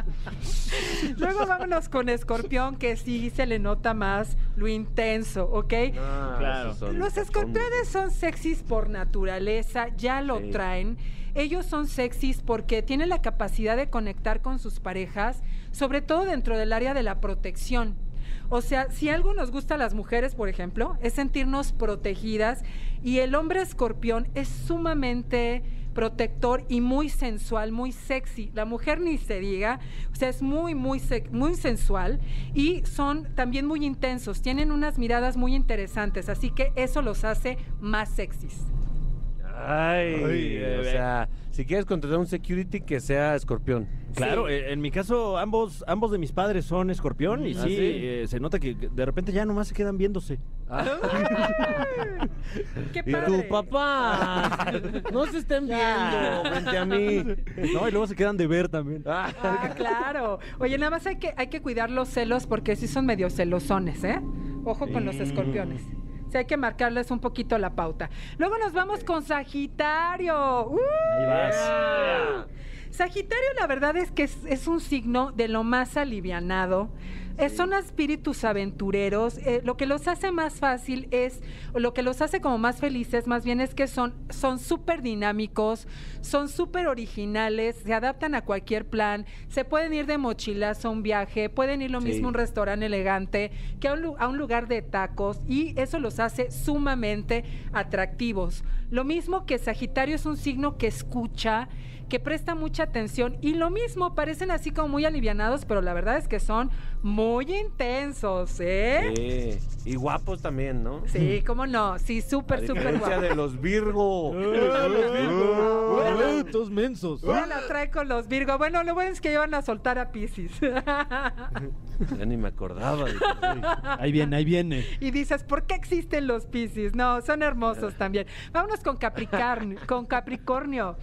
Luego vámonos con Escorpión, que sí se le nota más lo intenso, ¿ok? Ah, Claro. son Los escorpiones son sexys por naturaleza, ya lo Sí. traen. Ellos son sexys porque tienen la capacidad de conectar con sus parejas, sobre todo dentro del área de la protección. O sea, si algo nos gusta a las mujeres, por ejemplo, es sentirnos protegidas y el hombre escorpión es sumamente protector y muy sensual, muy sexy. La mujer ni se diga, o sea, es muy, muy, muy sensual y son también muy intensos, tienen unas miradas muy interesantes, así que eso los hace más sexys. Ay, Ay, o sea, si quieres contratar un security que sea escorpión. Claro, Sí. eh, en mi caso ambos ambos de mis padres son escorpión y ¿Ah, sí, sí? eh, se nota que de repente ya nomás se quedan viéndose. ¡Qué Y padre! tu papá, no se estén viendo frente a mí. No, y luego se quedan de ver también. Ah, Ah, claro. Oye, nada más hay que, hay que cuidar los celos porque sí son medio celosones, ¿eh? Ojo con los escorpiones. Sí, hay que marcarles un poquito la pauta. Luego nos vamos con Sagitario. ¡Uh! Ahí vas. Sagitario, la verdad es que es, es un signo de lo más alivianado. Eh, son espíritus aventureros. Eh, lo que los hace más fácil es, lo que los hace como más felices, más bien es que son son súper dinámicos, son súper originales, se adaptan a cualquier plan, se pueden ir de mochilazo a un viaje, pueden ir lo Sí. mismo a un restaurante elegante que a un, a un lugar de tacos y eso los hace sumamente atractivos. Lo mismo que Sagitario es un signo que escucha, que presta mucha atención y lo mismo, parecen así como muy alivianados, pero la verdad es que son muy intensos, ¿eh? sí. Y guapos también, ¿no? Sí, cómo no, sí, A súper, súper guapos. de los Virgo. ¡Eh, ¡Tus mensos! Ya la trae con los Virgo. Bueno, lo bueno es que iban a soltar a Pisces. Ya ni me acordaba. de- Ahí viene, ahí viene. y dices, ¿por qué existen los Pisces? No, son hermosos también. Vámonos con Capricornio. con Capricornio.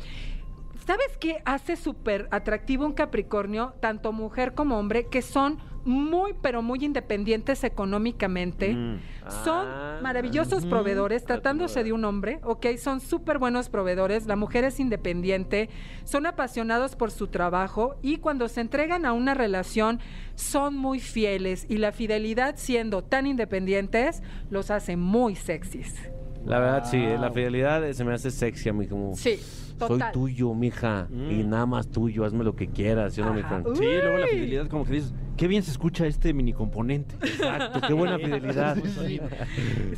¿Sabes qué hace súper atractivo un Capricornio, tanto mujer como hombre, que son muy, pero muy independientes económicamente? Mm. Son Ah, maravillosos proveedores, tratándose claro. de un hombre, ¿ok? Son súper buenos proveedores, la mujer es independiente, son apasionados por su trabajo y cuando se entregan a una relación son muy fieles y la fidelidad siendo tan independientes los hace muy sexys. La verdad, sí, eh, la fidelidad eh, se me hace sexy a mí como... Sí, Soy total. tuyo, mija, y Mm. nada más tuyo, hazme lo que quieras, ¿sí o no, Ajá. Sí, luego la fidelidad como que dices, qué bien se escucha este mini componente. Exacto, qué buena fidelidad.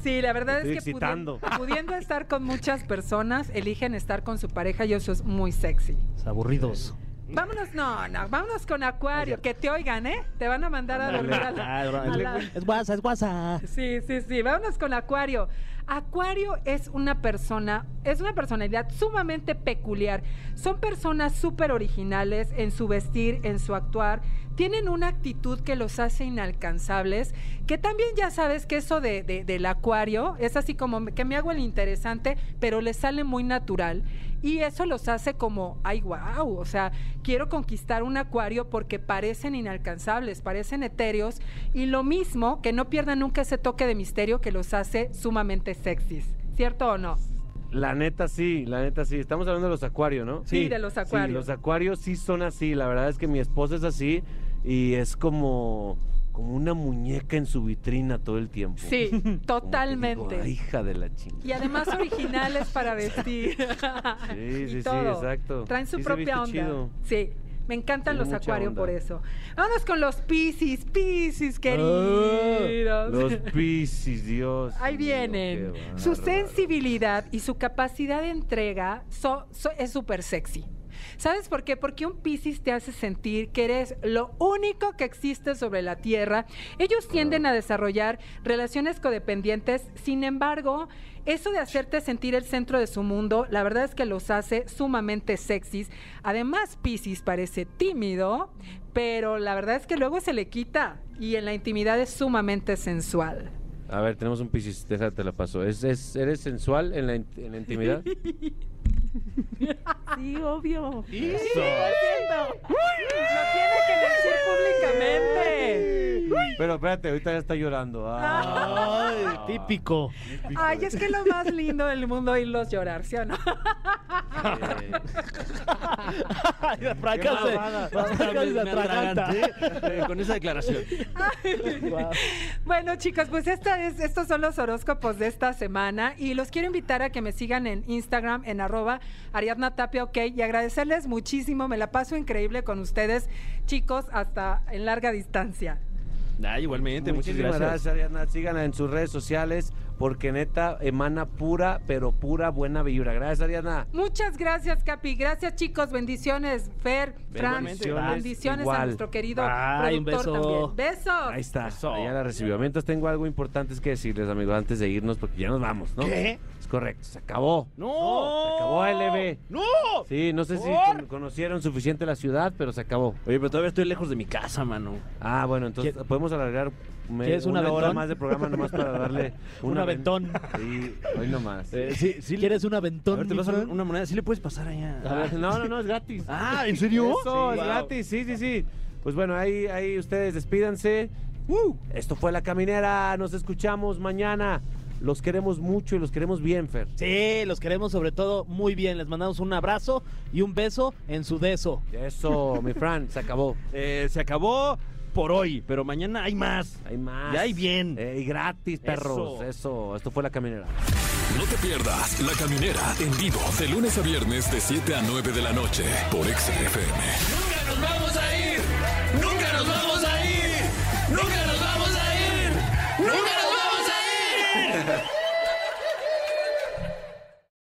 Sí, la verdad Estoy es que pudi- excitando. pudiendo estar con muchas personas, eligen estar con su pareja y eso es muy sexy. Aburridos. Vámonos, no, no, vámonos con Acuario, que te oigan, ¿eh? Te van a mandar a dormir a la- Ah, a la- Es guasa, es guasa. Sí, sí, sí. Vámonos con Acuario. Acuario es una persona, es una personalidad sumamente peculiar. Son personas súper originales en su vestir, en su actuar. Tienen una actitud que los hace inalcanzables. Que también ya sabes que eso de, de- del Acuario es así como que me hago el interesante, pero le sale muy natural. Y eso los hace como, ay, wow, o sea, quiero conquistar un acuario porque parecen inalcanzables, parecen etéreos. Y lo mismo, que no pierdan nunca ese toque de misterio que los hace sumamente sexys. ¿Cierto o no? La neta sí, la neta sí. Estamos hablando de los acuarios, ¿no? Sí, de los acuarios. Sí, los acuarios sí son así. La verdad es que mi esposa es así y es como, como una muñeca en su vitrina todo el tiempo. Sí, digo, totalmente. "Ay, hija de la chingada. Y además originales para vestir. Sí, sí, sí, todo. exacto. Traen su Sí propia onda. chido. Sí. Me encantan Tiene los acuarios por eso. Vámonos con los Piscis, Piscis queridos. Los Piscis, Dios. Ahí mío, vienen. Su sensibilidad y su capacidad de entrega so- so- es súper sexy. ¿Sabes por qué? Porque un Piscis te hace sentir que eres lo único que existe sobre la Tierra. Ellos tienden a desarrollar relaciones codependientes, sin embargo, eso de hacerte sentir el centro de su mundo, la verdad es que los hace sumamente sexys. Además, Piscis parece tímido, pero la verdad es que luego se le quita y en la intimidad es sumamente sensual. A ver, tenemos un Piscis, déjate la paso. ¿Es, es, ¿Eres sensual en la, en la intimidad? Sí, obvio. Eso. Lo tiene que decir públicamente. Pero espérate, ahorita ya está llorando. Ah. Ay, típico. Ay, es que es lo más lindo del mundo oírlos llorar, ¿sí o no? Ay, la Franca se- mamada. la Franca se Me atraganta. atraganté, eh, con esa declaración. Bueno, chicas, pues esta es, estos son los horóscopos de esta semana y los quiero invitar a que me sigan en Instagram en arroba Ariadna Tapia, ok, y agradecerles muchísimo, me la paso increíble con ustedes, chicos, hasta en larga distancia. Ah, igualmente, muchas Muchísimas gracias. gracias, Ariadna. Síganla en sus redes sociales porque neta emana pura, pero pura buena vibra. Gracias, Ariadna. Muchas gracias, Capi. Gracias, chicos. Bendiciones, Fer, Fran. Bendiciones, Bendiciones a nuestro querido un productor beso. también. Besos. Ahí está. Ya la recibió. Mientras tengo algo importante que decirles, amigos, antes de irnos, porque ya nos vamos, ¿no? ¿Qué? Es correcto, se acabó. ¡No! Se acabó LB. ¡No! Sí, no sé si ¿Por? con- conocieron suficiente la ciudad, pero se acabó. Oye, pero todavía estoy lejos de mi casa, mano. Ah, bueno, entonces ¿Quieres- podemos alargar me- ¿Quieres un una hora más de programa nomás para darle Un aven- aventón. Sí, hoy nomás. Eh, sí, sí. ¿Quieres un A aventón? ver, te vas a dar una moneda. ¿Sí le puedes pasar allá? A ver, no, no, no, es gratis. Ah, ¿en serio? Eso, Sí. es Wow. gratis, sí, sí, sí. Pues bueno, ahí, ahí ustedes despídanse. Esto fue La Caminera, nos escuchamos mañana. Los queremos mucho y los queremos bien, Fer. Sí, los queremos sobre todo muy bien. Les mandamos un abrazo y un beso en su beso. Eso, mi Fran, se acabó. Eh, se acabó por hoy, pero mañana hay más. Hay más. Y hay bien. Y gratis, perros. Eso. Eso. Esto fue La Caminera. No te pierdas La Caminera en vivo de lunes a viernes de 7 a 9 de la noche por XFM. Nunca nos vamos a ir. Nunca nos vamos a ir. Nunca nos vamos a ir. Nunca nos vamos a ir.